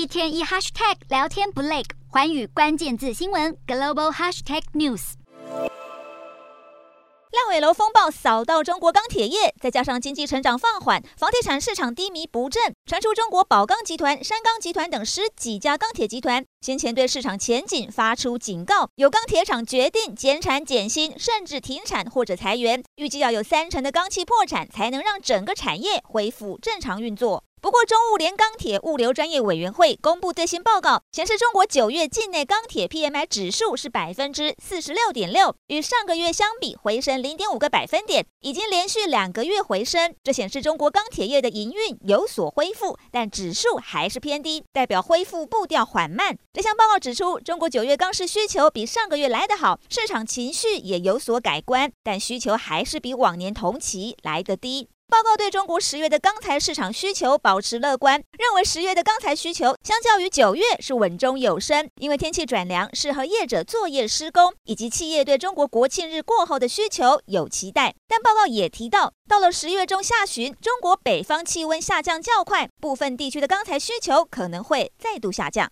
一天一 hashtag 聊天不累，寰宇关键字新闻 global hashtag news。烂尾楼风暴扫到中国钢铁业，再加上经济成长放缓，房地产市场低迷不振，传出中国宝钢集团、山钢集团等十几家钢铁集团先前对市场前景发出警告，有钢铁厂决定减产减薪，甚至停产或者裁员，预计要有三成的钢企破产，才能让整个产业恢复正常运作。不过，中物联钢铁物流专业委员会公布最新报告，显示中国九月境内钢铁 PMI 指数是百分之四十六点六，与上个月相比回升零点五个百分点，已经连续两个月回升。这显示中国钢铁业的营运有所恢复，但指数还是偏低，代表恢复步调缓慢。这项报告指出，中国九月钢市需求比上个月来得好，市场情绪也有所改观，但需求还是比往年同期来得低。报告对中国十月的钢材市场需求保持乐观，认为十月的钢材需求相较于九月是稳中有升，因为天气转凉，适合业者作业施工，以及企业对中国国庆日过后的需求有期待。但报告也提到，到了十月中下旬，中国北方气温下降较快，部分地区的钢材需求可能会再度下降。